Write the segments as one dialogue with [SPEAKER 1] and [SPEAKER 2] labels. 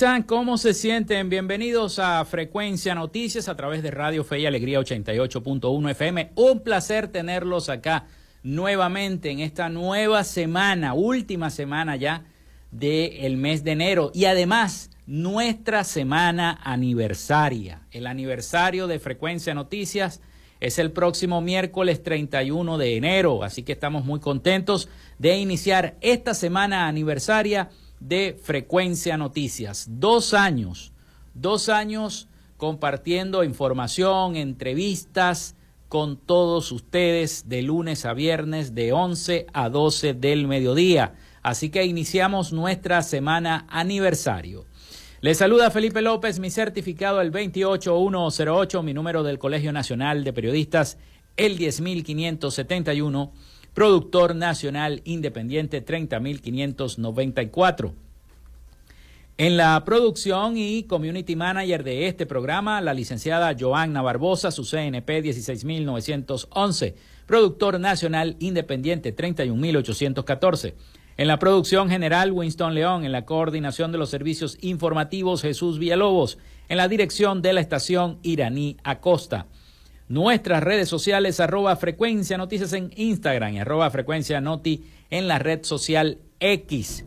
[SPEAKER 1] Están? ¿Cómo se sienten? Bienvenidos a Frecuencia Noticias a través de Radio Fe y Alegría 88.1 FM. Un placer tenerlos acá nuevamente en esta nueva semana, última semana ya del mes de enero y además nuestra semana aniversaria. El aniversario de Frecuencia Noticias es el próximo miércoles 31 de enero, así que estamos muy contentos de iniciar esta semana aniversaria de Frecuencia Noticias. Dos años, dos años compartiendo información, entrevistas con todos ustedes de lunes a viernes de 11 a 12 del mediodía. Así que iniciamos nuestra semana aniversario. Les saluda Felipe López, mi certificado el 28108, mi número del Colegio Nacional de Periodistas el 10571 productor nacional independiente 30.594. En la producción y community manager de este programa, la licenciada Joanna Barbosa, su CNP 16911, productor nacional independiente 31814. En la producción general, Winston León. En la coordinación de los servicios informativos, Jesús Villalobos. En la dirección de la estación, Iraní Acosta. Nuestras redes sociales, arroba frecuencia noticias en Instagram y arroba frecuencia noti en la red social X.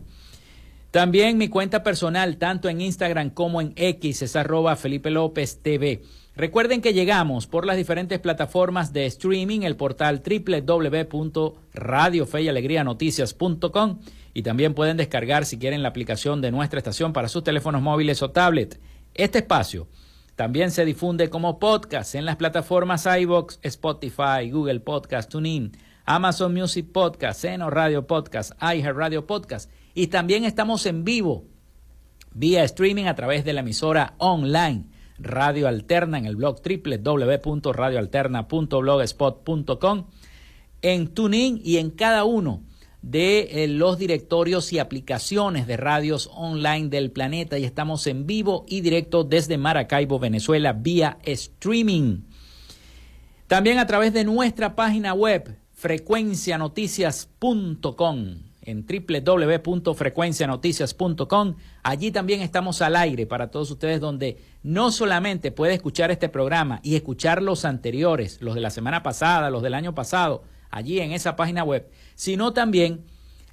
[SPEAKER 1] También mi cuenta personal, tanto en Instagram como en X, es arroba Felipe López TV. Recuerden que llegamos por las diferentes plataformas de streaming, el portal www.radiofeyalegrianoticias.com y también pueden descargar si quieren la aplicación de nuestra estación para sus teléfonos móviles o tablet. Este espacio también se difunde como podcast en las plataformas iBox, Spotify, Google Podcast, TuneIn, Amazon Music Podcast, Seno Radio Podcast, Radio Podcast. Y también estamos en vivo vía streaming a través de la emisora online Radio Alterna en el blog www.radioalterna.blogspot.com, en TuneIn y en cada uno de eh, los directorios y aplicaciones de radios online del planeta y estamos en vivo y directo desde Maracaibo, Venezuela, vía streaming. También a través de nuestra página web frecuencianoticias.com en www.frecuencianoticias.com. Allí también estamos al aire para todos ustedes donde no solamente puede escuchar este programa y escuchar los anteriores, los de la semana pasada, los del año pasado, allí en esa página web, sino también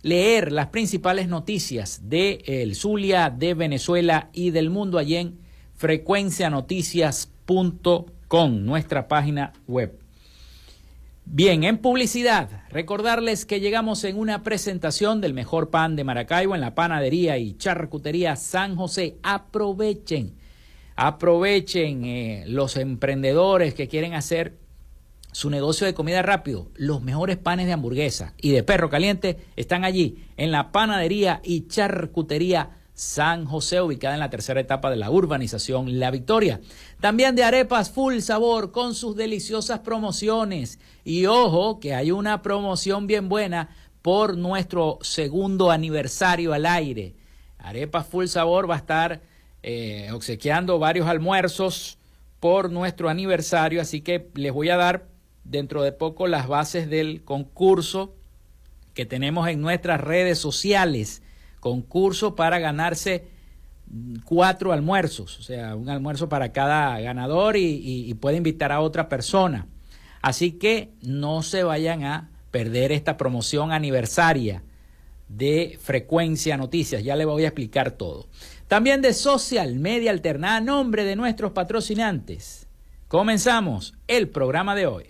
[SPEAKER 1] leer las principales noticias de el Zulia, de Venezuela y del mundo allí en frecuencianoticias.com, nuestra página web. Bien, en publicidad, recordarles que llegamos en una presentación del mejor pan de Maracaibo en la panadería y charcutería San José. Aprovechen, aprovechen eh, los emprendedores que quieren hacer su negocio de comida rápido, los mejores panes de hamburguesa y de perro caliente están allí en la panadería y charcutería San José, ubicada en la tercera etapa de la urbanización La Victoria. También de arepas full sabor con sus deliciosas promociones. Y ojo que hay una promoción bien buena por nuestro segundo aniversario al aire. Arepas full sabor va a estar eh, obsequiando varios almuerzos por nuestro aniversario, así que les voy a dar dentro de poco las bases del concurso que tenemos en nuestras redes sociales. Concurso para ganarse cuatro almuerzos, o sea, un almuerzo para cada ganador y, puede invitar a otra persona. Así que no se vayan a perder esta promoción aniversaria de Frecuencia Noticias. Ya le voy a explicar todo. También de Social Media Alternada, nombre de nuestros patrocinantes. Comenzamos el programa de hoy.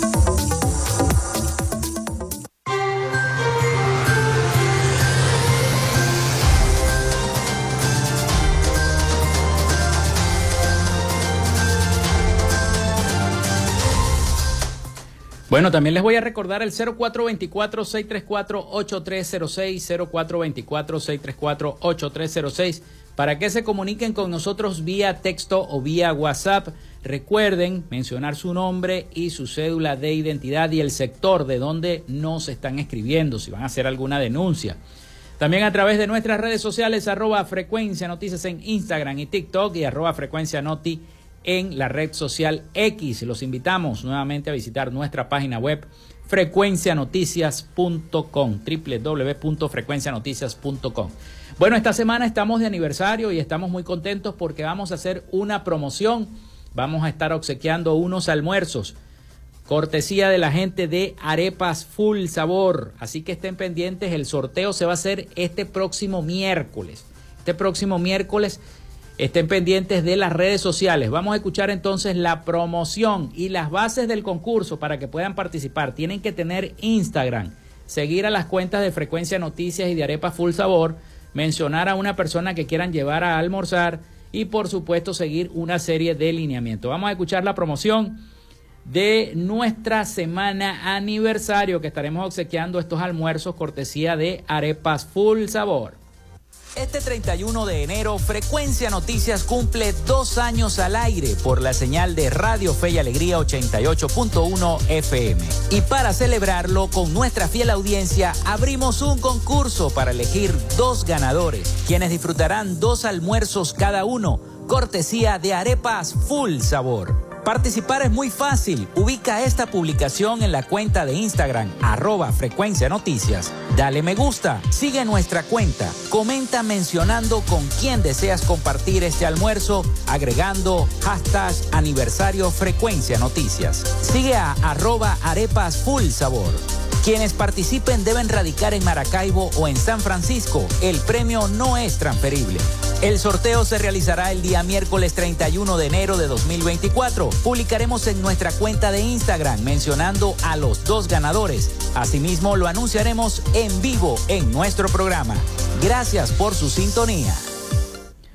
[SPEAKER 1] Bueno, también les voy a recordar el 0424-634-8306, 0424-634-8306, para que se comuniquen con nosotros vía texto o vía WhatsApp. Recuerden mencionar su nombre y su cédula de identidad y el sector de donde nos están escribiendo, si van a hacer alguna denuncia. También a través de nuestras redes sociales, arroba frecuencia noticias en Instagram y TikTok y arroba frecuencia noti en la red social X. Los invitamos nuevamente a visitar nuestra página web frecuencianoticias.com, www.frecuencianoticias.com. Bueno, esta semana estamos de aniversario y estamos muy contentos porque vamos a hacer una promoción. Vamos a estar obsequiando unos almuerzos. Cortesía de la gente de Arepas Full Sabor. Así que estén pendientes. El sorteo se va a hacer este próximo miércoles. Este próximo miércoles Estén pendientes de las redes sociales. Vamos a escuchar entonces la promoción y las bases del concurso para que puedan participar. Tienen que tener Instagram, seguir a las cuentas de Frecuencia Noticias y de Arepa Full Sabor, mencionar a una persona que quieran llevar a almorzar y por supuesto seguir una serie de lineamientos. Vamos a escuchar la promoción de nuestra semana aniversario que estaremos obsequiando estos almuerzos cortesía de Arepas Full Sabor.
[SPEAKER 2] Este 31 de enero, Frecuencia Noticias cumple dos años al aire por la señal de Radio Fe y Alegría 88.1 FM. Y para celebrarlo con nuestra fiel audiencia, abrimos un concurso para elegir dos ganadores, quienes disfrutarán dos almuerzos cada uno, cortesía de arepas full sabor. Participar es muy fácil. Ubica esta publicación en la cuenta de Instagram, arroba frecuencia noticias. Dale me gusta, sigue nuestra cuenta, comenta mencionando con quién deseas compartir este almuerzo, agregando hashtag aniversario frecuencia noticias. Sigue a arroba arepas full sabor. Quienes participen deben radicar en Maracaibo o en San Francisco. El premio no es transferible. El sorteo se realizará el día miércoles 31 de enero de 2024. Publicaremos en nuestra cuenta de Instagram mencionando a los dos ganadores. Asimismo, lo anunciaremos en vivo en nuestro programa. Gracias por su sintonía.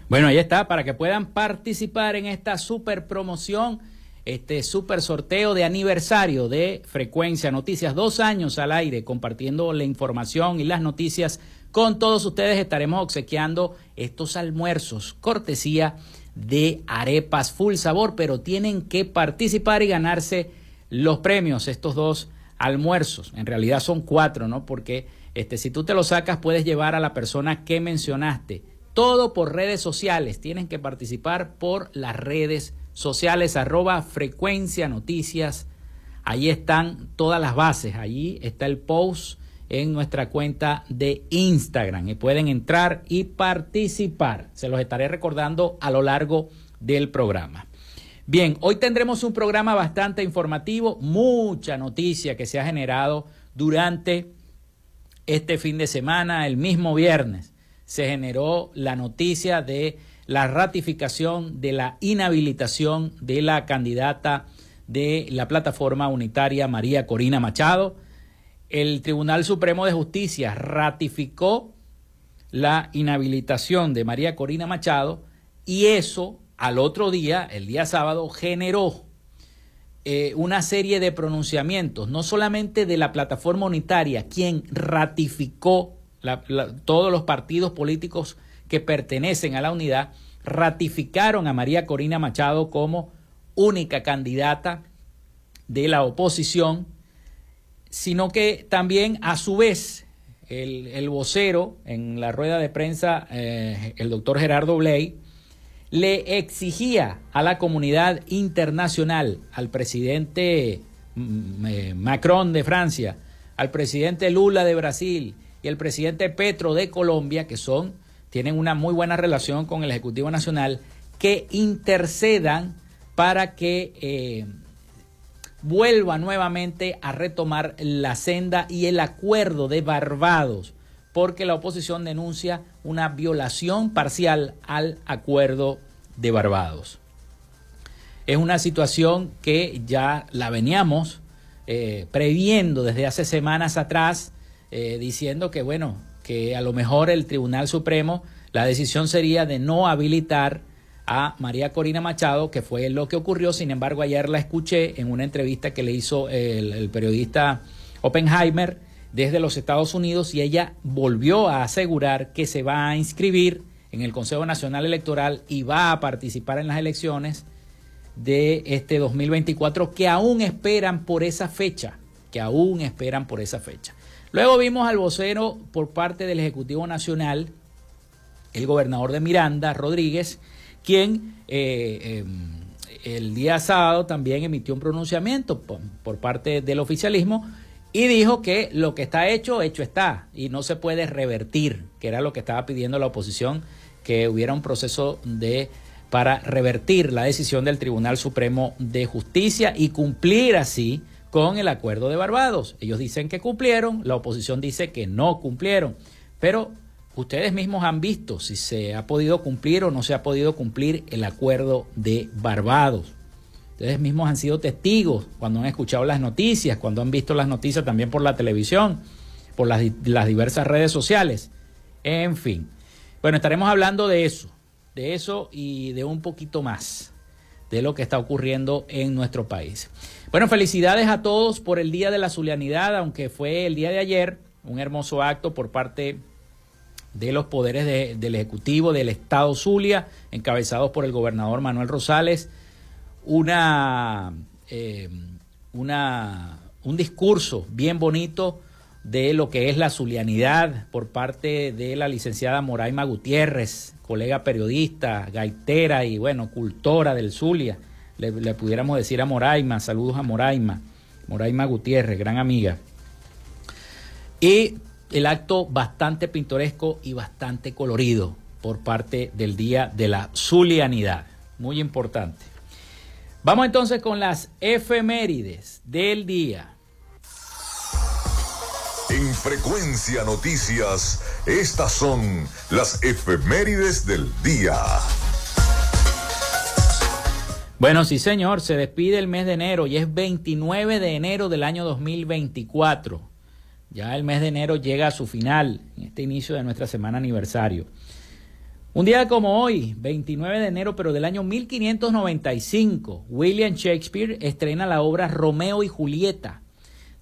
[SPEAKER 1] Bueno, ahí está, para que puedan participar en esta super promoción, este super sorteo de aniversario de Frecuencia Noticias. Dos años al aire compartiendo la información y las noticias con todos ustedes estaremos obsequiando estos almuerzos, cortesía de arepas full sabor, pero tienen que participar y ganarse los premios, estos dos almuerzos. En realidad son cuatro, ¿no? Porque este, si tú te lo sacas, puedes llevar a la persona que mencionaste. Todo por redes sociales. Tienen que participar por las redes sociales, arroba frecuencia noticias. Ahí están todas las bases. Allí está el post en nuestra cuenta de Instagram y pueden entrar y participar. Se los estaré recordando a lo largo del programa. Bien, hoy tendremos un programa bastante informativo, mucha noticia que se ha generado durante este fin de semana, el mismo viernes, se generó la noticia de la ratificación de la inhabilitación de la candidata de la plataforma unitaria María Corina Machado. El Tribunal Supremo de Justicia ratificó la inhabilitación de María Corina Machado y eso al otro día, el día sábado, generó eh, una serie de pronunciamientos, no solamente de la plataforma unitaria, quien ratificó todos los partidos políticos que pertenecen a la unidad, ratificaron a María Corina Machado como única candidata de la oposición sino que también a su vez el, vocero en la rueda de prensa, eh, el doctor Gerardo Bley, le exigía a la comunidad internacional, al presidente mm, eh, Macron de Francia, al presidente Lula de Brasil y al presidente Petro de Colombia, que son, tienen una muy buena relación con el Ejecutivo Nacional, que intercedan para que eh, vuelva nuevamente a retomar la senda y el acuerdo de Barbados, porque la oposición denuncia una violación parcial al acuerdo de Barbados. Es una situación que ya la veníamos eh, previendo desde hace semanas atrás, eh, diciendo que, bueno, que a lo mejor el Tribunal Supremo, la decisión sería de no habilitar a María Corina Machado, que fue lo que ocurrió. Sin embargo, ayer la escuché en una entrevista que le hizo el, periodista Oppenheimer desde los Estados Unidos y ella volvió a asegurar que se va a inscribir en el Consejo Nacional Electoral y va a participar en las elecciones de este 2024 que aún esperan por esa fecha, que aún esperan por esa fecha. Luego vimos al vocero por parte del Ejecutivo Nacional, el gobernador de Miranda, Rodríguez, quien eh, em, el día sábado también emitió un pronunciamiento por, parte del oficialismo y dijo que lo que está hecho, hecho está, y no se puede revertir, que era lo que estaba pidiendo la oposición, que hubiera un proceso de para revertir la decisión del Tribunal Supremo de Justicia y cumplir así con el acuerdo de Barbados. Ellos dicen que cumplieron, la oposición dice que no cumplieron, pero Ustedes mismos han visto si se ha podido cumplir o no se ha podido cumplir el acuerdo de Barbados. Ustedes mismos han sido testigos cuando han escuchado las noticias, cuando han visto las noticias también por la televisión, por las, diversas redes sociales. En fin. Bueno, estaremos hablando de eso, de eso y de un poquito más de lo que está ocurriendo en nuestro país. Bueno, felicidades a todos por el Día de la Zulianidad, aunque fue el día de ayer, un hermoso acto por parte de los poderes del Ejecutivo del Estado Zulia, encabezados por el gobernador Manuel Rosales, una, eh, una, un discurso bien bonito de lo que es la zulianidad por parte de la licenciada Moraima Gutiérrez, colega periodista, gaitera y bueno, cultora del Zulia. Le, le pudiéramos decir a Moraima, saludos a Moraima, Moraima Gutiérrez, gran amiga. Y el acto bastante pintoresco y bastante colorido por parte del Día de la Zulianidad. Muy importante. Vamos entonces con las efemérides del día.
[SPEAKER 3] En Frecuencia Noticias, estas son las efemérides del día.
[SPEAKER 1] Bueno, sí señor, se despide el mes de enero y es 29 de enero del año 2024. Ya el mes de enero llega a su final, en este inicio de nuestra semana aniversario. Un día como hoy, 29 de enero, pero del año 1595, William Shakespeare estrena la obra Romeo y Julieta.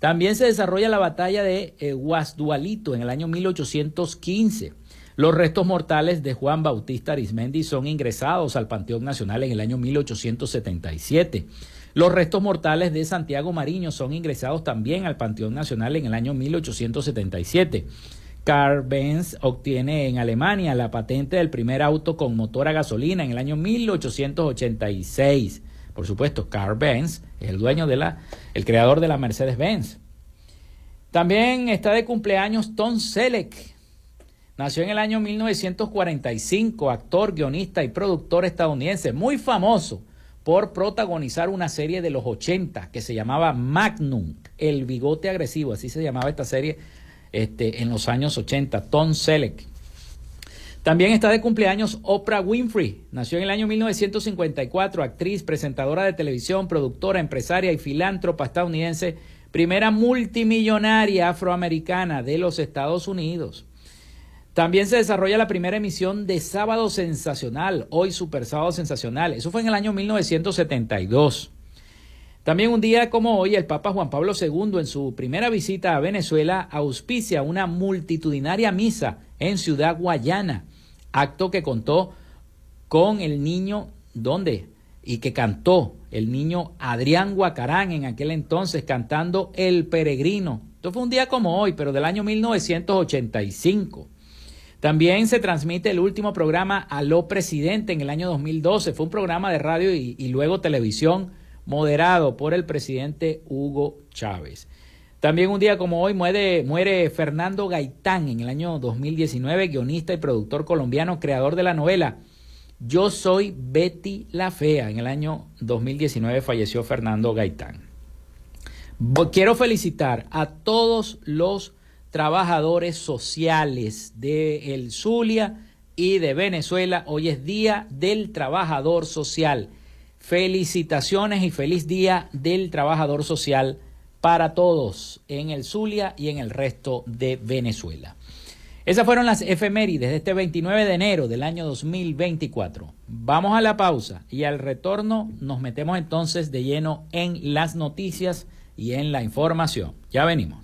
[SPEAKER 1] También se desarrolla la batalla de eh, Guasdualito en el año 1815. Los restos mortales de Juan Bautista Arismendi son ingresados al Panteón Nacional en el año 1877. Los restos mortales de Santiago Mariño son ingresados también al Panteón Nacional en el año 1877. Carl Benz obtiene en Alemania la patente del primer auto con motor a gasolina en el año 1886. Por supuesto, Carl Benz es el dueño de la, el creador de la Mercedes-Benz. También está de cumpleaños Tom Selleck. Nació en el año 1945, actor, guionista y productor estadounidense, muy famoso por protagonizar una serie de los 80 que se llamaba Magnum, El Bigote Agresivo, así se llamaba esta serie este, en los años 80, Tom Selleck. También está de cumpleaños Oprah Winfrey. Nació en el año 1954, actriz, presentadora de televisión, productora, empresaria y filántropa estadounidense, primera multimillonaria afroamericana de los Estados Unidos. También se desarrolla la primera emisión de Sábado Sensacional, hoy Super Sábado Sensacional. Eso fue en el año 1972. También un día como hoy, el Papa Juan Pablo II, en su primera visita a Venezuela, auspicia una multitudinaria misa en Ciudad Guayana, acto que contó con el niño, ¿dónde? Y que cantó el niño Adrián Guacarán en aquel entonces cantando El Peregrino. Esto fue un día como hoy, pero del año 1985. También se transmite el último programa Aló Presidente en el año 2012. Fue un programa de radio y, y luego televisión moderado por el presidente Hugo Chávez. También un día como hoy muere, Fernando Gaitán en el año 2019, guionista y productor colombiano, creador de la novela Yo soy Betty la Fea. En el año 2019 falleció Fernando Gaitán. Quiero felicitar a todos los trabajadores sociales de El Zulia y de Venezuela. Hoy es Día del Trabajador Social. Felicitaciones y feliz día del trabajador social para todos en el Zulia y en el resto de Venezuela. Esas fueron las efemérides de este 29 de enero del año 2024. Vamos a la pausa y al retorno nos metemos entonces de lleno en las noticias y en la información. Ya venimos.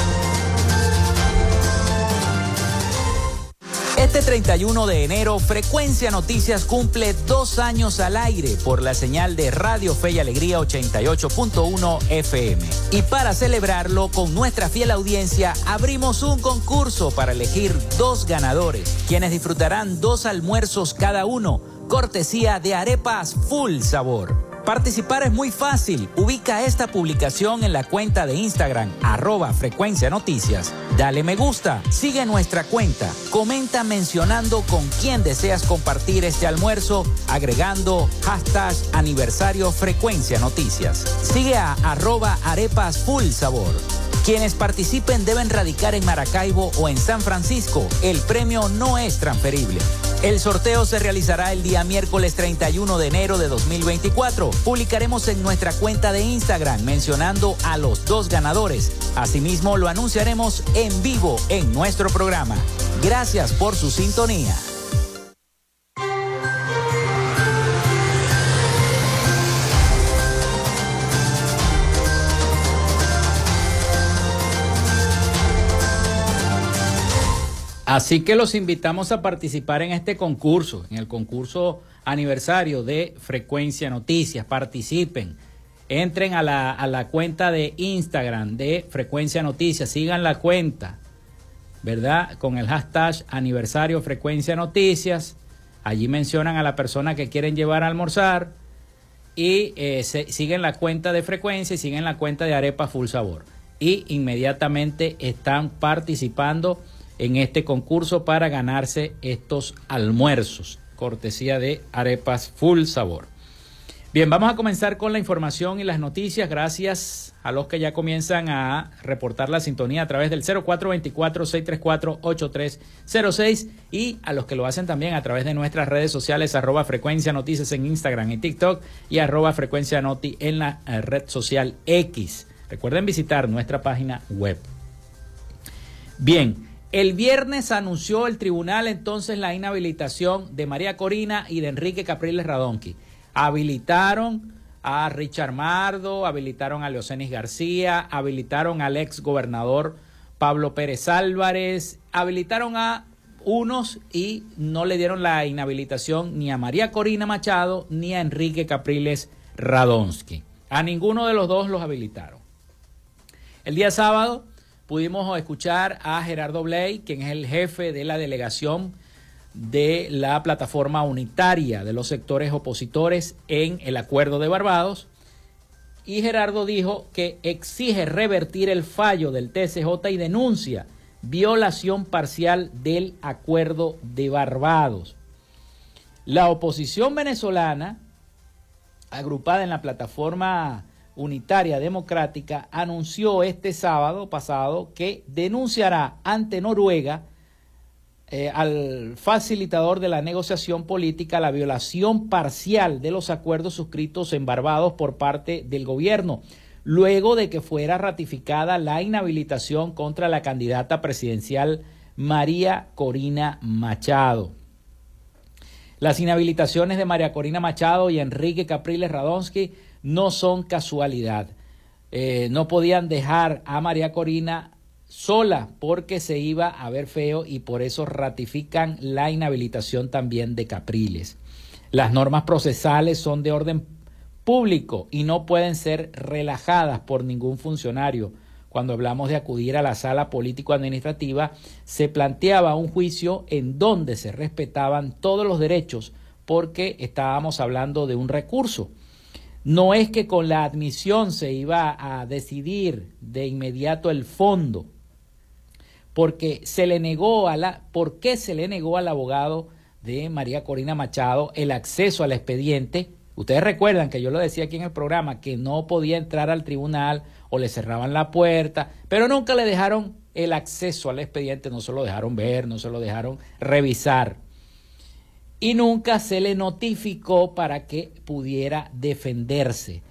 [SPEAKER 2] Este 31 de enero, Frecuencia Noticias cumple dos años al aire por la señal de Radio Fe y Alegría 88.1 FM. Y para celebrarlo, con nuestra fiel audiencia, abrimos un concurso para elegir dos ganadores, quienes disfrutarán dos almuerzos cada uno, cortesía de arepas full sabor. Participar es muy fácil. Ubica esta publicación en la cuenta de Instagram, arroba frecuencia noticias. Dale me gusta, sigue nuestra cuenta, comenta mencionando con quién deseas compartir este almuerzo, agregando hashtag aniversario frecuencia noticias. Sigue a arroba arepas full sabor. Quienes participen deben radicar en Maracaibo o en San Francisco. El premio no es transferible. El sorteo se realizará el día miércoles 31 de enero de 2024. Publicaremos en nuestra cuenta de Instagram mencionando a los dos ganadores. Asimismo, lo anunciaremos en vivo en nuestro programa. Gracias por su sintonía.
[SPEAKER 1] Así que los invitamos a participar en este concurso, en el concurso aniversario de Frecuencia Noticias. Participen, entren a la, a la cuenta de Instagram de Frecuencia Noticias, sigan la cuenta ¿verdad? Con el hashtag aniversario frecuencia noticias. Allí mencionan a la persona que quieren llevar a almorzar y eh, siguen la cuenta de frecuencia y siguen la cuenta de arepa full sabor. Y inmediatamente están participando en este concurso para ganarse estos almuerzos, cortesía de arepas full sabor. Bien, vamos a comenzar con la información y las noticias. Gracias a los que ya comienzan a reportar la sintonía a través del 0424-634-8306 y a los que lo hacen también a través de nuestras redes sociales, arroba frecuencia noticias en Instagram y TikTok y arroba frecuencia noti en la eh, red social X. Recuerden visitar nuestra página web. Bien, el viernes anunció el tribunal entonces la inhabilitación de María Corina y de Enrique Capriles Radonqui habilitaron a Richard Mardo, habilitaron a Leocenis García, habilitaron al ex gobernador Pablo Pérez Álvarez, habilitaron a unos y no le dieron la inhabilitación ni a María Corina Machado ni a Enrique Capriles Radonsky. A ninguno de los dos los habilitaron. El día sábado pudimos escuchar a Gerardo Bley, quien es el jefe de la delegación de la plataforma unitaria de los sectores opositores en el acuerdo de Barbados. Y Gerardo dijo que exige revertir el fallo del TCJ y denuncia violación parcial del acuerdo de Barbados. La oposición venezolana, agrupada en la plataforma unitaria democrática, anunció este sábado pasado que denunciará ante Noruega eh, al facilitador de la negociación política la violación parcial de los acuerdos suscritos en Barbados por parte del gobierno, luego de que fuera ratificada la inhabilitación contra la candidata presidencial María Corina Machado. Las inhabilitaciones de María Corina Machado y Enrique Capriles Radonsky no son casualidad. Eh, no podían dejar a María Corina sola porque se iba a ver feo y por eso ratifican la inhabilitación también de Capriles. Las normas procesales son de orden público y no pueden ser relajadas por ningún funcionario. Cuando hablamos de acudir a la sala político-administrativa, se planteaba un juicio en donde se respetaban todos los derechos porque estábamos hablando de un recurso. No es que con la admisión se iba a decidir de inmediato el fondo, porque se le negó a la, ¿por qué se le negó al abogado de María Corina Machado el acceso al expediente? Ustedes recuerdan que yo lo decía aquí en el programa, que no podía entrar al tribunal o le cerraban la puerta, pero nunca le dejaron el acceso al expediente, no se lo dejaron ver, no se lo dejaron revisar. Y nunca se le notificó para que pudiera defenderse.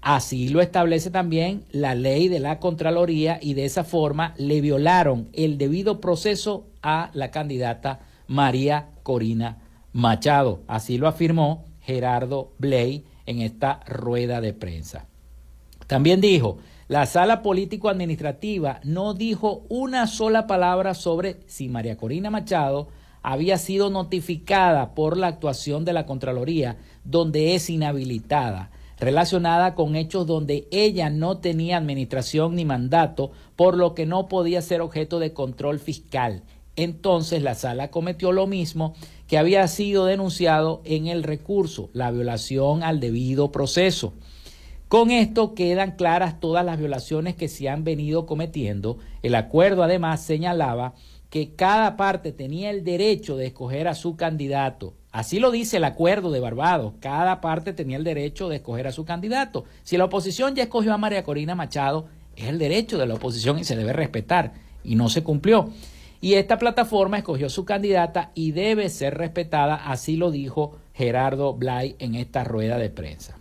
[SPEAKER 1] Así lo establece también la ley de la Contraloría y de esa forma le violaron el debido proceso a la candidata María Corina Machado. Así lo afirmó Gerardo Bley en esta rueda de prensa. También dijo, la sala político-administrativa no dijo una sola palabra sobre si María Corina Machado había sido notificada por la actuación de la Contraloría, donde es inhabilitada relacionada con hechos donde ella no tenía administración ni mandato, por lo que no podía ser objeto de control fiscal. Entonces la sala cometió lo mismo que había sido denunciado en el recurso, la violación al debido proceso. Con esto quedan claras todas las violaciones que se han venido cometiendo. El acuerdo además señalaba que cada parte tenía el derecho de escoger a su candidato Así lo dice el acuerdo de Barbados. Cada parte tenía el derecho de escoger a su candidato. Si la oposición ya escogió a María Corina Machado, es el derecho de la oposición y se debe respetar. Y no se cumplió. Y esta plataforma escogió su candidata y debe ser respetada, así lo dijo Gerardo Blay en esta rueda de prensa.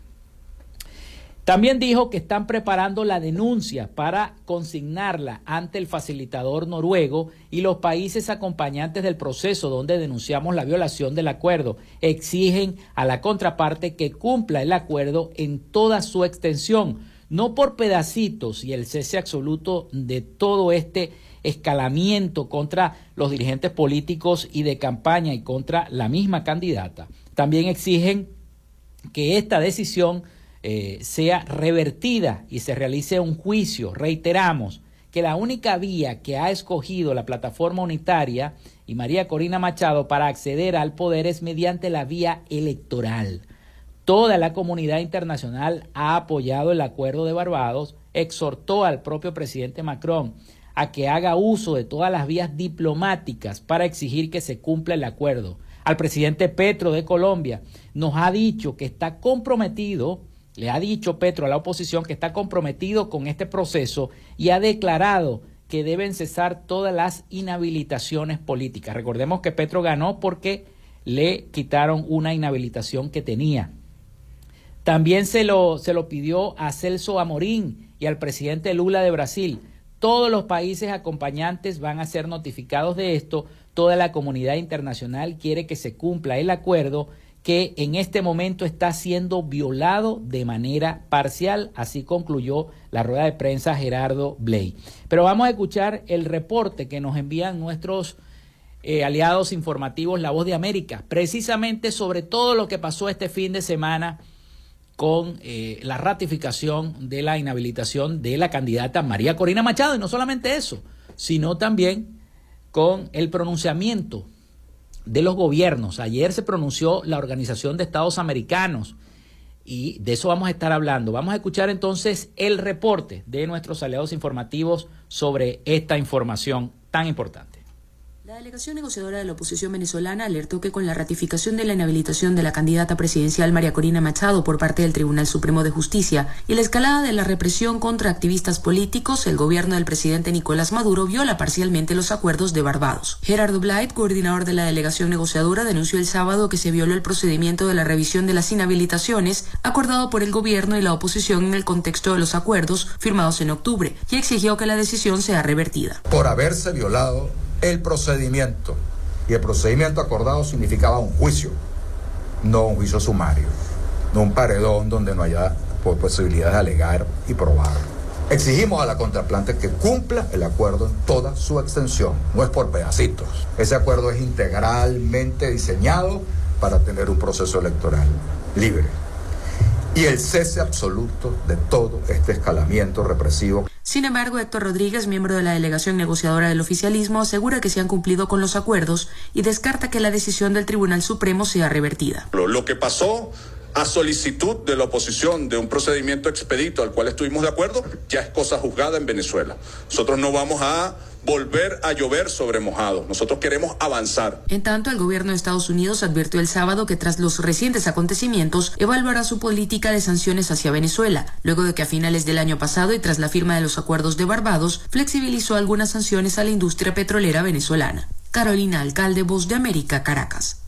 [SPEAKER 1] También dijo que están preparando la denuncia para consignarla ante el facilitador noruego y los países acompañantes del proceso donde denunciamos la violación del acuerdo. Exigen a la contraparte que cumpla el acuerdo en toda su extensión, no por pedacitos y el cese absoluto de todo este escalamiento contra los dirigentes políticos y de campaña y contra la misma candidata. También exigen que esta decisión eh, sea revertida y se realice un juicio, reiteramos, que la única vía que ha escogido la plataforma unitaria y María Corina Machado para acceder al poder es mediante la vía electoral. Toda la comunidad internacional ha apoyado el acuerdo de Barbados, exhortó al propio presidente Macron a que haga uso de todas las vías diplomáticas para exigir que se cumpla el acuerdo. Al presidente Petro de Colombia nos ha dicho que está comprometido, le ha dicho Petro a la oposición que está comprometido con este proceso y ha declarado que deben cesar todas las inhabilitaciones políticas. Recordemos que Petro ganó porque le quitaron una inhabilitación que tenía. También se lo, se lo pidió a Celso Amorín y al presidente Lula de Brasil. Todos los países acompañantes van a ser notificados de esto. Toda la comunidad internacional quiere que se cumpla el acuerdo que en este momento está siendo violado de manera parcial, así concluyó la rueda de prensa Gerardo Bley. Pero vamos a escuchar el reporte que nos envían nuestros eh, aliados informativos La Voz de América, precisamente sobre todo lo que pasó este fin de semana con eh, la ratificación de la inhabilitación de la candidata María Corina Machado. Y no solamente eso, sino también con el pronunciamiento de los gobiernos. Ayer se pronunció la Organización de Estados Americanos y de eso vamos a estar hablando. Vamos a escuchar entonces el reporte de nuestros aliados informativos sobre esta información tan importante.
[SPEAKER 4] La delegación negociadora de la oposición venezolana alertó que con la ratificación de la inhabilitación de la candidata presidencial María Corina Machado por parte del Tribunal Supremo de Justicia y la escalada de la represión contra activistas políticos, el gobierno del presidente Nicolás Maduro viola parcialmente los acuerdos de Barbados. Gerardo Blight, coordinador de la delegación negociadora, denunció el sábado que se violó el procedimiento de la revisión de las inhabilitaciones acordado por el gobierno y la oposición en el contexto de los acuerdos firmados en octubre y exigió que la decisión sea revertida.
[SPEAKER 5] Por haberse violado el procedimiento. Y el procedimiento acordado significaba un juicio, no un juicio sumario, no un paredón donde no haya posibilidad de alegar y probar. Exigimos a la contraplante que cumpla el acuerdo en toda su extensión, no es por pedacitos. Ese acuerdo es integralmente diseñado para tener un proceso electoral libre y el cese absoluto de todo este escalamiento represivo.
[SPEAKER 4] Sin embargo, Héctor Rodríguez, miembro de la delegación negociadora del oficialismo, asegura que se han cumplido con los acuerdos y descarta que la decisión del Tribunal Supremo sea revertida.
[SPEAKER 6] Lo que pasó a solicitud de la oposición de un procedimiento expedito al cual estuvimos de acuerdo, ya es cosa juzgada en Venezuela. Nosotros no vamos a volver a llover sobre mojado. Nosotros queremos avanzar.
[SPEAKER 4] En tanto, el gobierno de Estados Unidos advirtió el sábado que tras los recientes acontecimientos evaluará su política de sanciones hacia Venezuela, luego de que a finales del año pasado y tras la firma de los acuerdos de Barbados, flexibilizó algunas sanciones a la industria petrolera venezolana. Carolina Alcalde, Voz de América, Caracas.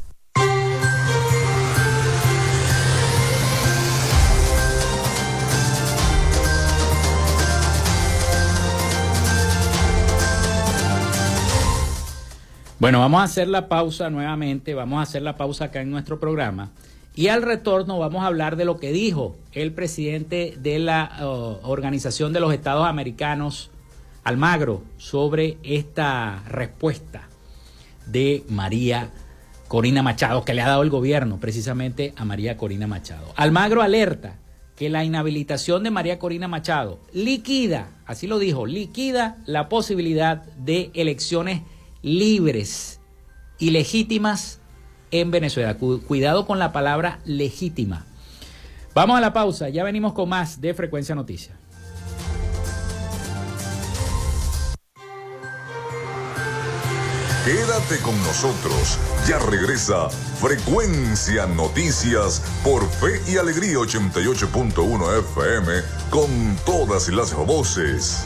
[SPEAKER 1] Bueno, vamos a hacer la pausa nuevamente, vamos a hacer la pausa acá en nuestro programa y al retorno vamos a hablar de lo que dijo el presidente de la Organización de los Estados Americanos, Almagro, sobre esta respuesta de María Corina Machado que le ha dado el gobierno precisamente a María Corina Machado. Almagro alerta que la inhabilitación de María Corina Machado liquida, así lo dijo, liquida la posibilidad de elecciones libres y legítimas en Venezuela. Cuidado con la palabra legítima. Vamos a la pausa, ya venimos con más de Frecuencia Noticias.
[SPEAKER 3] Quédate con nosotros, ya regresa Frecuencia Noticias por Fe y Alegría 88.1 FM con todas las voces.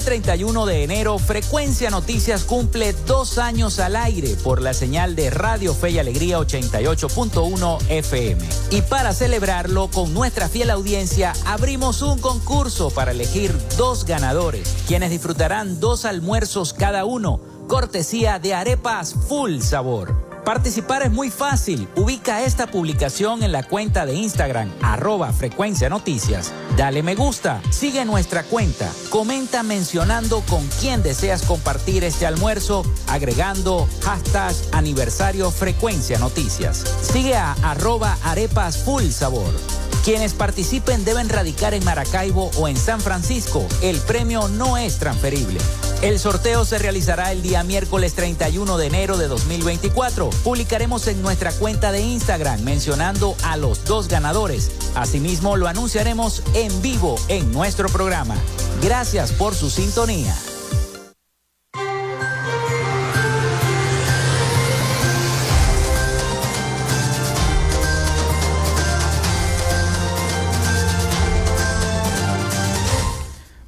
[SPEAKER 2] Este 31 de enero, Frecuencia Noticias cumple dos años al aire por la señal de Radio Fe y Alegría 88.1 FM. Y para celebrarlo con nuestra fiel audiencia, abrimos un concurso para elegir dos ganadores, quienes disfrutarán dos almuerzos cada uno, cortesía de Arepas Full Sabor. Participar es muy fácil. Ubica esta publicación en la cuenta de Instagram, arroba frecuencia noticias. Dale me gusta, sigue nuestra cuenta, comenta mencionando con quién deseas compartir este almuerzo, agregando hashtag aniversario frecuencia noticias. Sigue a arroba arepas full sabor. Quienes participen deben radicar en Maracaibo o en San Francisco. El premio no es transferible. El sorteo se realizará el día miércoles 31 de enero de 2024. Publicaremos en nuestra cuenta de Instagram mencionando a los dos ganadores. Asimismo, lo anunciaremos en vivo en nuestro programa. Gracias por su sintonía.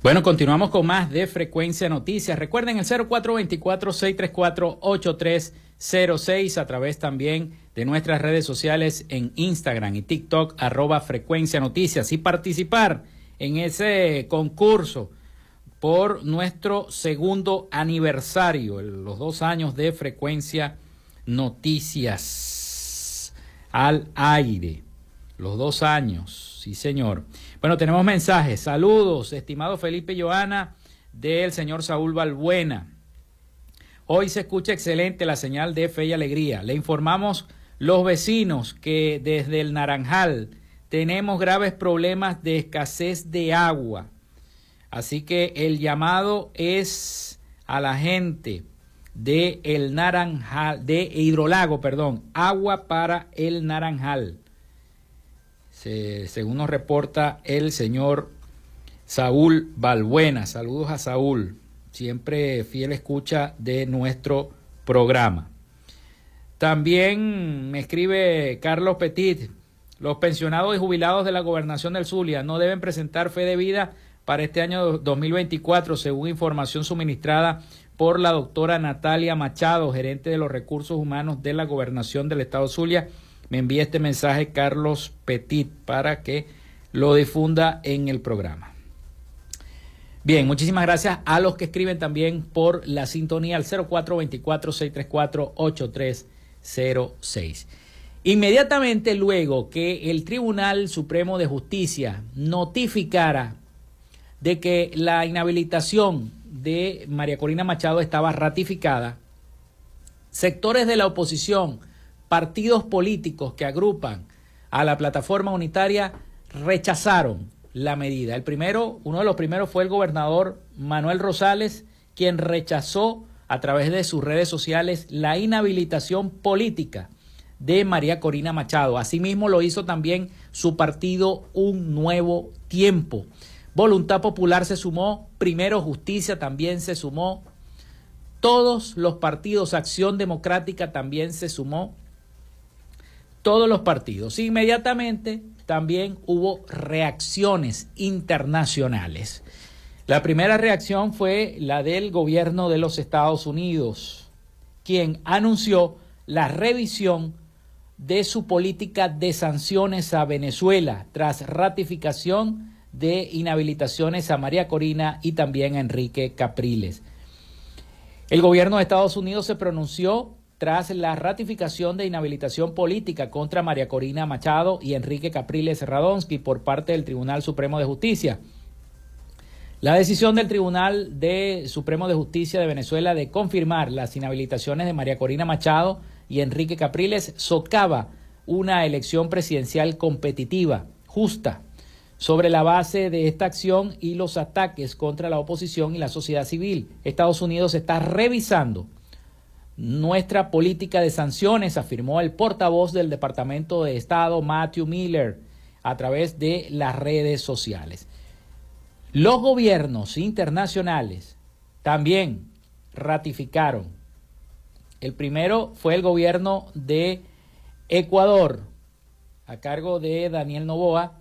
[SPEAKER 1] Bueno, continuamos con más de Frecuencia Noticias. Recuerden el 0424-634-8306 a través también de nuestras redes sociales en Instagram y TikTok, arroba Frecuencia Noticias y participar en ese concurso por nuestro segundo aniversario, los dos años de Frecuencia Noticias al aire. Los dos años, sí señor. Bueno, tenemos mensajes. Saludos, estimado Felipe Joana, del señor Saúl Balbuena. Hoy se escucha excelente la señal de fe y alegría. Le informamos los vecinos que desde el Naranjal tenemos graves problemas de escasez de agua. Así que el llamado es a la gente de el Naranjal, de Hidrolago, perdón, agua para el Naranjal según nos reporta el señor Saúl Balbuena. Saludos a Saúl, siempre fiel escucha de nuestro programa. También me escribe Carlos Petit, los pensionados y jubilados de la gobernación del Zulia no deben presentar fe de vida para este año 2024, según información suministrada por la doctora Natalia Machado, gerente de los recursos humanos de la gobernación del estado Zulia me envía este mensaje Carlos Petit para que lo difunda en el programa. Bien, muchísimas gracias a los que escriben también por la sintonía al 0424-634-8306. Inmediatamente luego que el Tribunal Supremo de Justicia notificara de que la inhabilitación de María Corina Machado estaba ratificada, sectores de la oposición partidos políticos que agrupan a la plataforma unitaria rechazaron la medida. El primero, uno de los primeros fue el gobernador Manuel Rosales, quien rechazó a través de sus redes sociales la inhabilitación política de María Corina Machado. Asimismo lo hizo también su partido Un Nuevo Tiempo. Voluntad Popular se sumó, Primero Justicia también se sumó, todos los partidos, Acción Democrática también se sumó todos los partidos. Inmediatamente también hubo reacciones internacionales. La primera reacción fue la del gobierno de los Estados Unidos, quien anunció la revisión de su política de sanciones a Venezuela tras ratificación de inhabilitaciones a María Corina y también a Enrique Capriles. El gobierno de Estados Unidos se pronunció tras la ratificación de inhabilitación política contra María Corina Machado y Enrique Capriles Radonsky por parte del Tribunal Supremo de Justicia. La decisión del Tribunal de Supremo de Justicia de Venezuela de confirmar las inhabilitaciones de María Corina Machado y Enrique Capriles socava una elección presidencial competitiva, justa, sobre la base de esta acción y los ataques contra la oposición y la sociedad civil. Estados Unidos está revisando nuestra política de sanciones, afirmó el portavoz del Departamento de Estado, Matthew Miller, a través de las redes sociales. Los gobiernos internacionales también ratificaron. El primero fue el gobierno de Ecuador, a cargo de Daniel Novoa,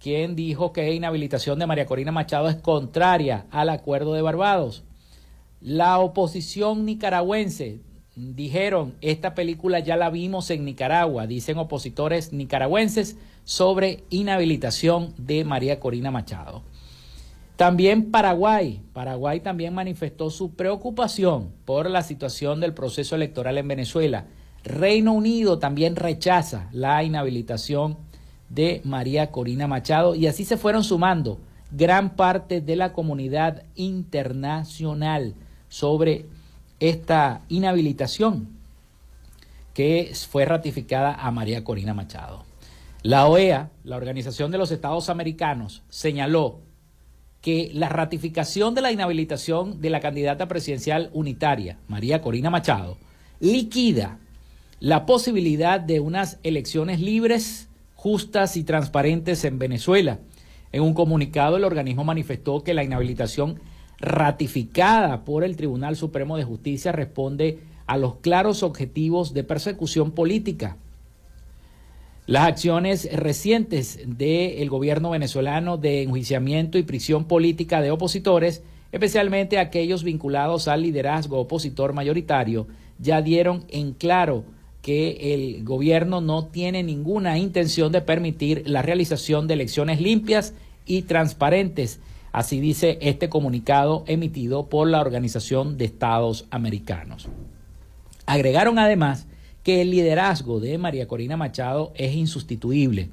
[SPEAKER 1] quien dijo que inhabilitación de María Corina Machado es contraria al acuerdo de Barbados. La oposición nicaragüense dijeron, esta película ya la vimos en Nicaragua, dicen opositores nicaragüenses, sobre inhabilitación de María Corina Machado. También Paraguay. Paraguay también manifestó su preocupación por la situación del proceso electoral en Venezuela. Reino Unido también rechaza la inhabilitación de María Corina Machado y así se fueron sumando gran parte de la comunidad internacional sobre esta inhabilitación que fue ratificada a María Corina Machado. La OEA, la Organización de los Estados Americanos, señaló que la ratificación de la inhabilitación de la candidata presidencial unitaria, María Corina Machado, liquida la posibilidad de unas elecciones libres, justas y transparentes en Venezuela. En un comunicado, el organismo manifestó que la inhabilitación ratificada por el Tribunal Supremo de Justicia responde a los claros objetivos de persecución política las acciones recientes del gobierno venezolano de enjuiciamiento y prisión política de opositores, especialmente aquellos vinculados al liderazgo opositor mayoritario, ya dieron en claro que el gobierno no tiene ninguna intención de permitir la realización de elecciones limpias y transparentes. Así dice este comunicado emitido por la Organización de Estados Americanos. Agregaron además que el liderazgo de María Corina Machado es insustituible,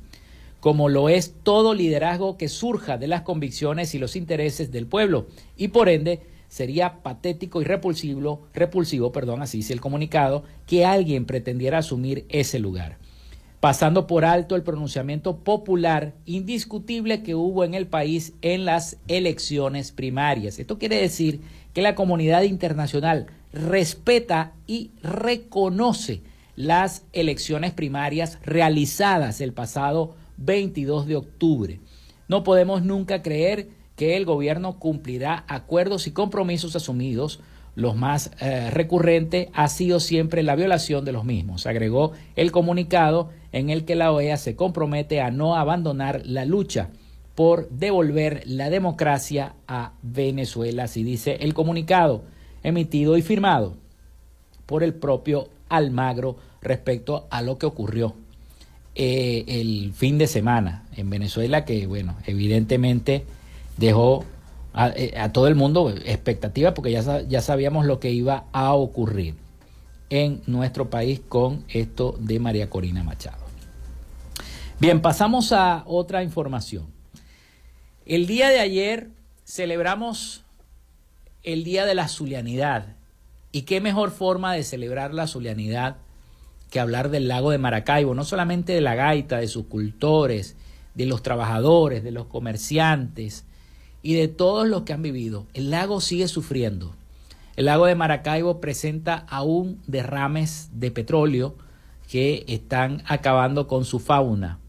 [SPEAKER 1] como lo es todo liderazgo que surja de las convicciones y los intereses del pueblo, y por ende sería patético y repulsivo, repulsivo, perdón, así dice el comunicado, que alguien pretendiera asumir ese lugar, pasando por alto el pronunciamiento popular indiscutible que hubo en el país en las elecciones primarias. Esto quiere decir que la comunidad internacional respeta y reconoce las elecciones primarias realizadas el pasado 22 de octubre. No podemos nunca creer que el gobierno cumplirá acuerdos y compromisos asumidos. Los más eh, recurrente ha sido siempre la violación de los mismos, agregó el comunicado en el que la OEA se compromete a no abandonar la lucha por devolver la democracia a Venezuela, así dice el comunicado emitido y firmado por el propio Almagro respecto a lo que ocurrió eh, el fin de semana en Venezuela, que bueno, evidentemente dejó a, eh, todo el mundo expectativa porque ya, ya sabíamos lo que iba a ocurrir en nuestro país con esto de María Corina Machado. Bien, pasamos a otra información. El día de ayer celebramos el Día de la Zulianidad. ¿Y qué mejor forma de celebrar la Zulianidad que hablar del lago de Maracaibo, no solamente de la gaita, de sus cultores, de los trabajadores, de los comerciantes y de todos los que han vivido. El lago sigue sufriendo. El lago de Maracaibo presenta aún derrames de petróleo que están acabando con su fauna.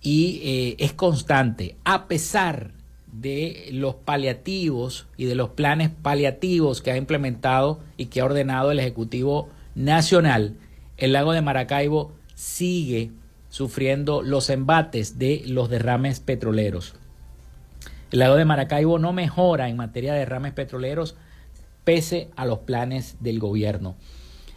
[SPEAKER 1] Y eh, es constante, a pesar de los paliativos y de los planes paliativos que ha implementado y que ha ordenado el Ejecutivo Nacional el lago de Maracaibo sigue sufriendo los embates de los derrames petroleros. El lago de Maracaibo no mejora en materia de derrames petroleros pese a los planes del gobierno.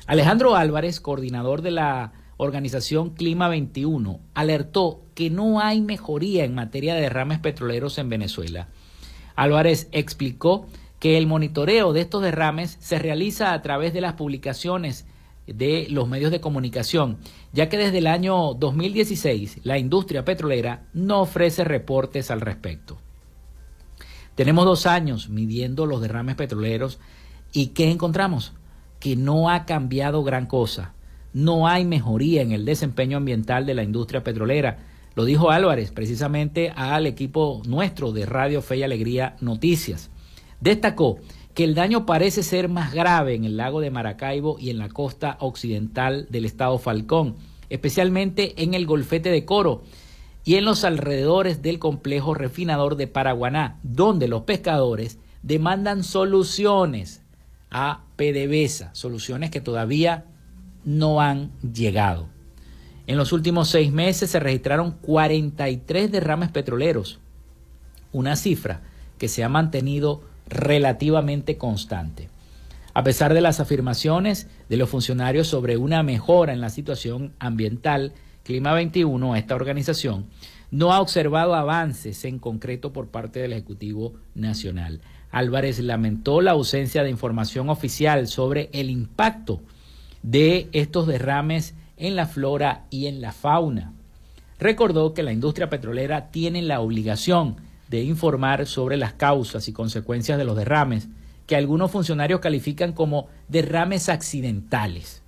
[SPEAKER 1] Alejandro Álvarez, coordinador de la organización Clima 21, alertó que no hay mejoría en materia de derrames petroleros en Venezuela. Álvarez explicó que el monitoreo de estos derrames se realiza a través de las publicaciones de los medios de comunicación, ya que desde el año 2016 la industria petrolera no ofrece reportes al respecto. Tenemos dos años midiendo los derrames petroleros y ¿qué encontramos? Que no ha cambiado gran cosa. No hay mejoría en el desempeño ambiental de la industria petrolera. Lo dijo Álvarez precisamente al equipo nuestro de Radio Fe y Alegría Noticias. Destacó que el daño parece ser más grave en el lago de Maracaibo y en la costa occidental del estado Falcón, especialmente en el golfete de Coro y en los alrededores del complejo refinador de Paraguaná, donde los pescadores demandan soluciones a PDVSA, soluciones que todavía no han llegado. En los últimos seis meses se registraron 43 derrames petroleros, una cifra que se ha mantenido relativamente constante. A pesar de las afirmaciones de los funcionarios sobre una mejora en la situación ambiental, Clima 21, esta organización, no ha observado avances en concreto por parte del Ejecutivo Nacional. Álvarez lamentó la ausencia de información oficial sobre el impacto de estos derrames en la flora y en la fauna. Recordó que la industria petrolera tiene la obligación de informar sobre las causas y consecuencias de los derrames, que algunos funcionarios califican como derrames accidentales.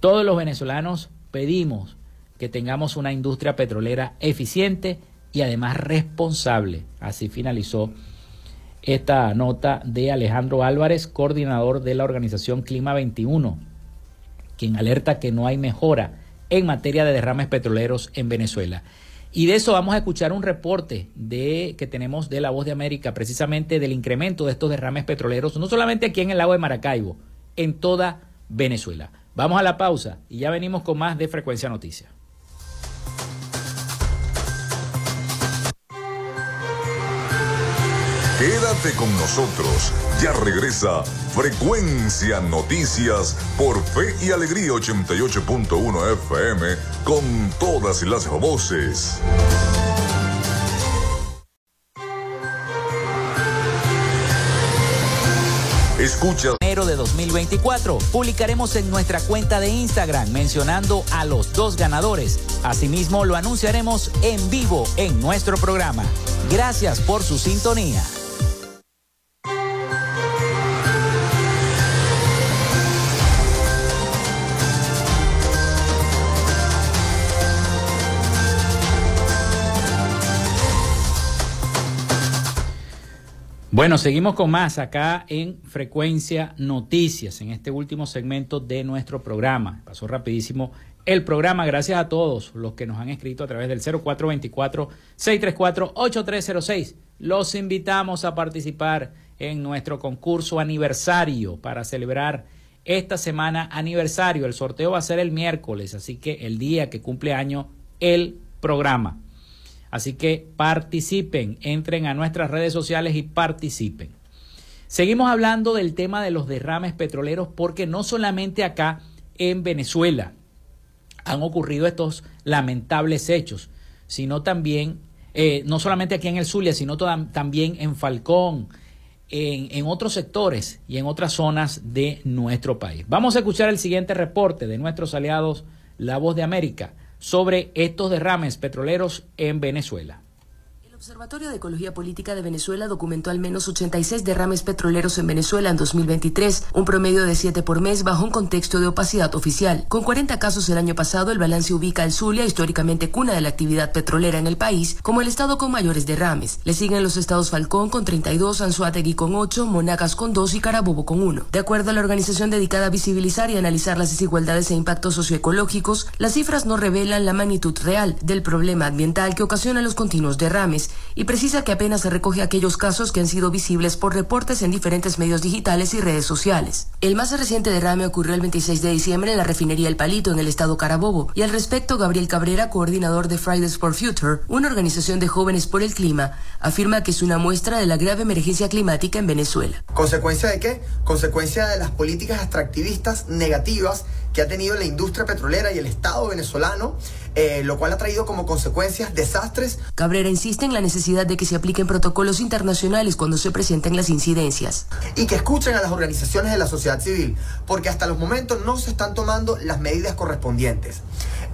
[SPEAKER 1] Todos los venezolanos pedimos que tengamos una industria petrolera eficiente y además responsable. Así finalizó esta nota de Alejandro Álvarez, coordinador de la organización Clima 21, quien alerta que no hay mejora en materia de derrames petroleros en Venezuela. Y de eso vamos a escuchar un reporte de, que tenemos de La Voz de América, precisamente del incremento de estos derrames petroleros, no solamente aquí en el lago de Maracaibo, en toda Venezuela. Vamos a la pausa y ya venimos con más de Frecuencia Noticias.
[SPEAKER 3] Quédate con nosotros. Ya regresa Frecuencia Noticias por Fe y Alegría 88.1 FM con todas las voces. Escucha.
[SPEAKER 2] Enero de 2024 publicaremos en nuestra cuenta de Instagram mencionando a los dos ganadores. Asimismo lo anunciaremos en vivo en nuestro programa. Gracias por su sintonía.
[SPEAKER 1] Bueno, seguimos con más acá en Frecuencia Noticias, en este último segmento de nuestro programa. Pasó rapidísimo el programa, gracias a todos los que nos han escrito a través del 0424-634-8306. Los invitamos a participar en nuestro concurso aniversario para celebrar esta semana aniversario. El sorteo va a ser el miércoles, así que el día que cumple año el programa. Así que participen, entren a nuestras redes sociales y participen. Seguimos hablando del tema de los derrames petroleros porque no solamente acá en Venezuela han ocurrido estos lamentables hechos, sino también, eh, no solamente aquí en el Zulia, sino también en Falcón, en, en, otros sectores y en otras zonas de nuestro país. Vamos a escuchar el siguiente reporte de nuestros aliados La Voz de América sobre estos derrames petroleros en Venezuela.
[SPEAKER 4] Observatorio de Ecología Política de Venezuela documentó al menos 86 derrames petroleros en Venezuela en 2023, un promedio de 7 por mes bajo un contexto de opacidad oficial. Con 40 casos el año pasado, el balance ubica al Zulia, históricamente cuna de la actividad petrolera en el país, como el estado con mayores derrames. Le siguen los estados Falcón con 32, Anzuategui con 8, Monagas con 2 y Carabobo con 1. De acuerdo a la organización dedicada a visibilizar y analizar las desigualdades e impactos socioecológicos, las cifras no revelan la magnitud real del problema ambiental que ocasiona los continuos derrames y precisa que apenas se recoge aquellos casos que han sido visibles por reportes en diferentes medios digitales y redes sociales. El más reciente derrame ocurrió el 26 de diciembre en la refinería El Palito en el estado Carabobo y al respecto Gabriel Cabrera, coordinador de Fridays for Future, una organización de jóvenes por el clima, afirma que es una muestra de la grave emergencia climática en Venezuela.
[SPEAKER 7] ¿Consecuencia de qué? Consecuencia de las políticas extractivistas negativas que ha tenido la industria petrolera y el Estado venezolano, eh, lo cual ha traído como consecuencias desastres.
[SPEAKER 4] Cabrera insiste en la necesidad de que se apliquen protocolos internacionales cuando se presenten las incidencias.
[SPEAKER 7] Y que escuchen a las organizaciones de la sociedad civil, porque hasta los momentos no se están tomando las medidas correspondientes.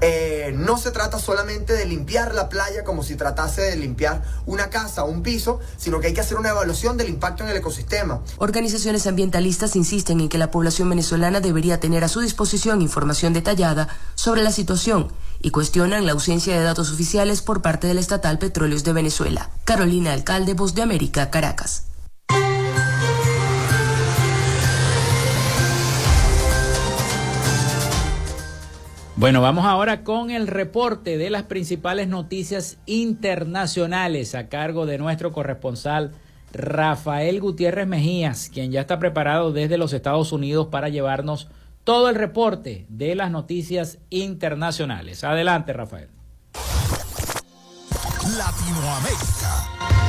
[SPEAKER 7] Eh, no se trata solamente de limpiar la playa como si tratase de limpiar una casa o un piso, sino que hay que hacer una evaluación del impacto en el ecosistema.
[SPEAKER 4] Organizaciones ambientalistas insisten en que la población venezolana debería tener a su disposición información detallada sobre la situación y cuestionan la ausencia de datos oficiales por parte del estatal Petróleos de Venezuela. Carolina Alcalde, Voz de América, Caracas.
[SPEAKER 1] Bueno, vamos ahora con el reporte de las principales noticias internacionales a cargo de nuestro corresponsal Rafael Gutiérrez Mejías, quien ya está preparado desde los Estados Unidos para llevarnos todo el reporte de las noticias internacionales. Adelante, Rafael.
[SPEAKER 8] Latinoamérica.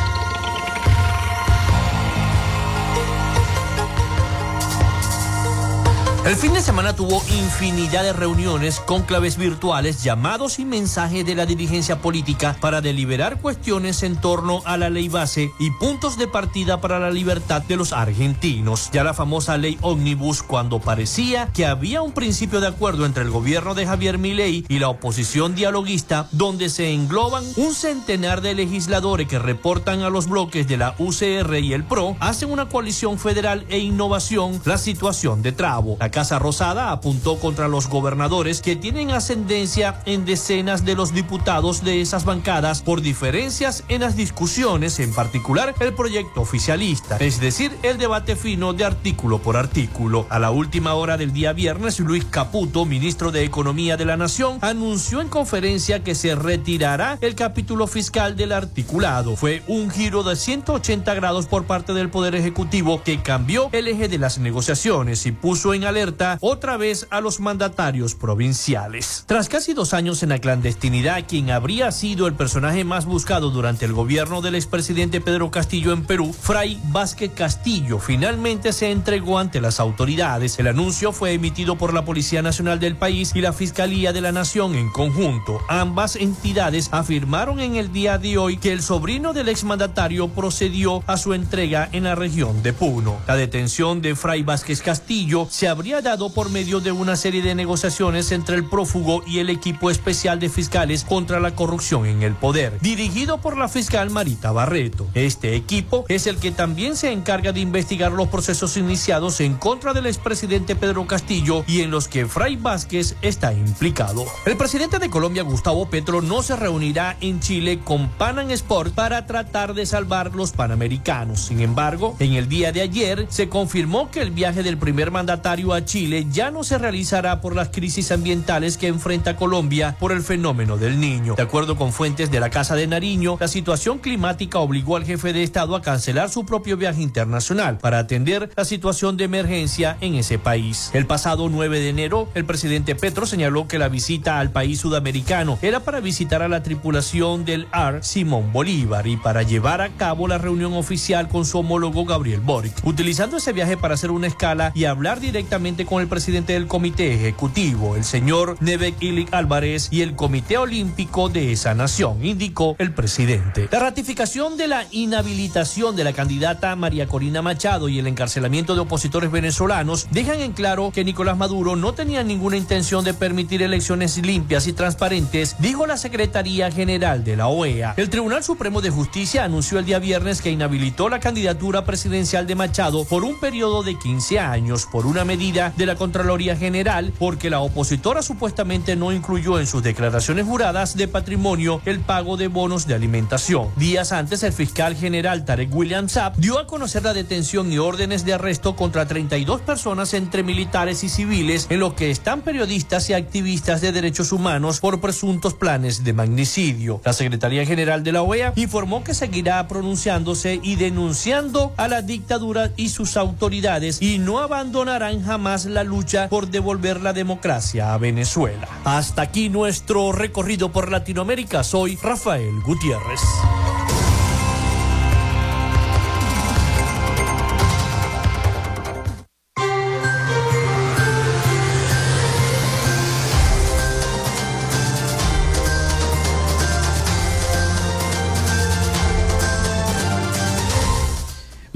[SPEAKER 9] El fin de semana tuvo infinidad de reuniones, con claves virtuales, llamados y mensajes de la dirigencia política para deliberar cuestiones en torno a la ley base y puntos de partida para la libertad de los argentinos. Ya la famosa ley Omnibus, cuando parecía que había un principio de acuerdo entre el gobierno de Javier Milei y la oposición dialoguista, donde se engloban un centenar de legisladores que reportan a los bloques de la UCR y el PRO, hacen una coalición federal e innovación, la situación de trabo. Casa Rosada apuntó contra los gobernadores que tienen ascendencia en decenas de los diputados de esas bancadas por diferencias en las discusiones, en particular el proyecto oficialista, es decir, el debate fino de artículo por artículo. A la última hora del día viernes, Luis Caputo, ministro de Economía de la Nación, anunció en conferencia que se retirará el capítulo fiscal del articulado. Fue un giro de 180 grados por parte del Poder Ejecutivo que cambió el eje de las negociaciones y puso en alerta otra vez a los mandatarios provinciales. Tras casi dos años en la clandestinidad, quien habría sido el personaje más buscado durante el gobierno del expresidente Pedro Castillo en Perú, Fray Vázquez Castillo, finalmente se entregó ante las autoridades. El anuncio fue emitido por la Policía Nacional del país y la Fiscalía de la Nación en conjunto. Ambas entidades afirmaron en el día de hoy que el sobrino del exmandatario procedió a su entrega en la región de Puno. La detención de Fray Vázquez Castillo se habría dado por medio de una serie de negociaciones entre el prófugo y el equipo especial de fiscales contra la corrupción en el poder, dirigido por la fiscal Marita Barreto. Este equipo es el que también se encarga de investigar los procesos iniciados en contra del expresidente Pedro Castillo y en los que Fray Vázquez está implicado. El presidente de Colombia, Gustavo Petro, no se reunirá en Chile con Panam Sport para tratar de salvar los panamericanos. Sin embargo, en el día de ayer se confirmó que el viaje del primer mandatario a Chile ya no se realizará por las crisis ambientales que enfrenta Colombia por el fenómeno del niño. De acuerdo con fuentes de la Casa de Nariño, la situación climática obligó al jefe de Estado a cancelar su propio viaje internacional para atender la situación de emergencia en ese país. El pasado 9 de enero, el presidente Petro señaló que la visita al país sudamericano era para visitar a la tripulación del AR Simón Bolívar y para llevar a cabo la reunión oficial con su homólogo Gabriel Boric, utilizando ese viaje para hacer una escala y hablar directamente con el presidente del comité ejecutivo, el señor Nevek Ilik Álvarez, y el comité olímpico de esa nación, indicó el presidente. La ratificación de la inhabilitación de la candidata María Corina Machado y el encarcelamiento de opositores venezolanos dejan en claro que Nicolás Maduro no tenía ninguna intención de permitir elecciones limpias y transparentes, dijo la Secretaría General de la OEA. El Tribunal Supremo de Justicia anunció el día viernes que inhabilitó la candidatura presidencial de Machado por un periodo de 15 años por una medida de la Contraloría General porque la opositora supuestamente no incluyó en sus declaraciones juradas de patrimonio el pago de bonos de alimentación. Días antes, el fiscal general Tarek William Saab dio a conocer la detención y órdenes de arresto contra 32 personas entre militares y civiles en los que están periodistas y activistas de derechos humanos por presuntos planes de magnicidio. La Secretaría General de la OEA informó que seguirá pronunciándose y denunciando a la dictadura y sus autoridades y no abandonarán jamás la lucha por devolver la democracia a Venezuela. Hasta aquí nuestro recorrido por Latinoamérica. Soy Rafael Gutiérrez.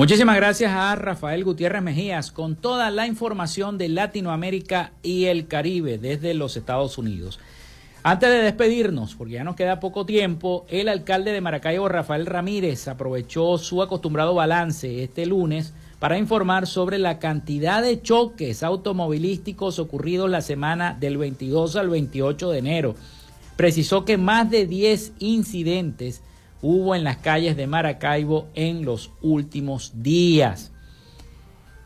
[SPEAKER 1] Muchísimas gracias a Rafael Gutiérrez Mejías con toda la información de Latinoamérica y el Caribe desde los Estados Unidos. Antes de despedirnos, porque ya nos queda poco tiempo, el alcalde de Maracaibo, Rafael Ramírez, aprovechó su acostumbrado balance este lunes para informar sobre la cantidad de choques automovilísticos ocurridos la semana del 22 al 28 de enero. Precisó que más de 10 incidentes hubo en las calles de Maracaibo en los últimos días.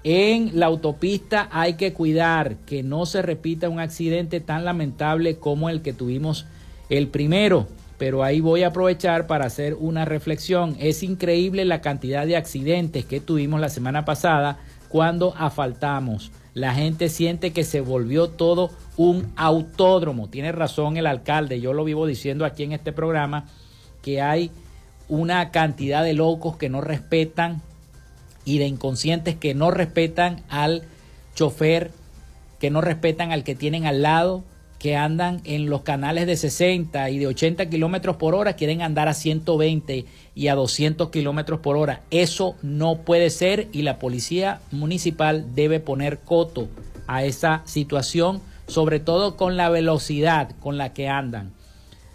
[SPEAKER 1] En la autopista hay que cuidar que no se repita un accidente tan lamentable como el que tuvimos el primero. Pero ahí voy a aprovechar para hacer una reflexión. Es increíble la cantidad de accidentes que tuvimos la semana pasada cuando asfaltamos. La gente siente que se volvió todo un autódromo. Tiene razón el alcalde, yo lo vivo diciendo aquí en este programa, que hay una cantidad de locos que no respetan y de inconscientes que no respetan al chofer, que no respetan al que tienen al lado, que andan en los canales de 60 y de 80 kilómetros por hora, quieren andar a 120 y a 200 kilómetros por hora. Eso no puede ser y la policía municipal debe poner coto a esa situación, sobre todo con la velocidad con la que andan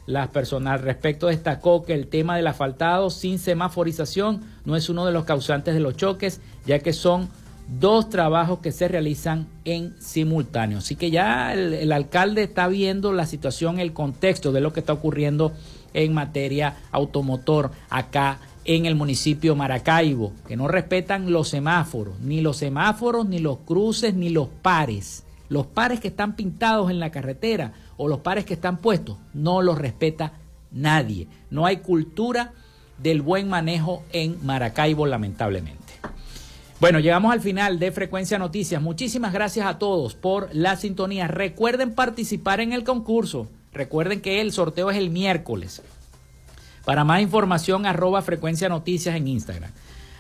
[SPEAKER 1] las personas. Al respecto destacó que el tema del asfaltado sin semaforización no es uno de los causantes de los choques, ya que son dos trabajos que se realizan en simultáneo. Así que ya el, alcalde está viendo la situación, el contexto de lo que está ocurriendo en materia automotor acá en el municipio Maracaibo, que no respetan los semáforos, ni los semáforos, ni los cruces, ni los pares. Los pares que están pintados en la carretera o los pares que están puestos, no los respeta nadie. No hay cultura del buen manejo en Maracaibo, lamentablemente. Bueno, llegamos al final de Frecuencia Noticias. Muchísimas gracias a todos por la sintonía. Recuerden participar en el concurso. Recuerden que el sorteo es el miércoles. Para más información, arroba Frecuencia Noticias en Instagram.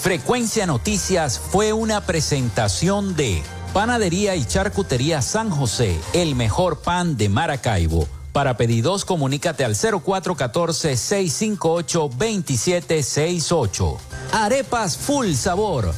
[SPEAKER 2] Frecuencia Noticias fue una presentación de Panadería y Charcutería San José, el mejor pan de Maracaibo para pedidos, comunícate al 0414-658-2768. Arepas Full Sabor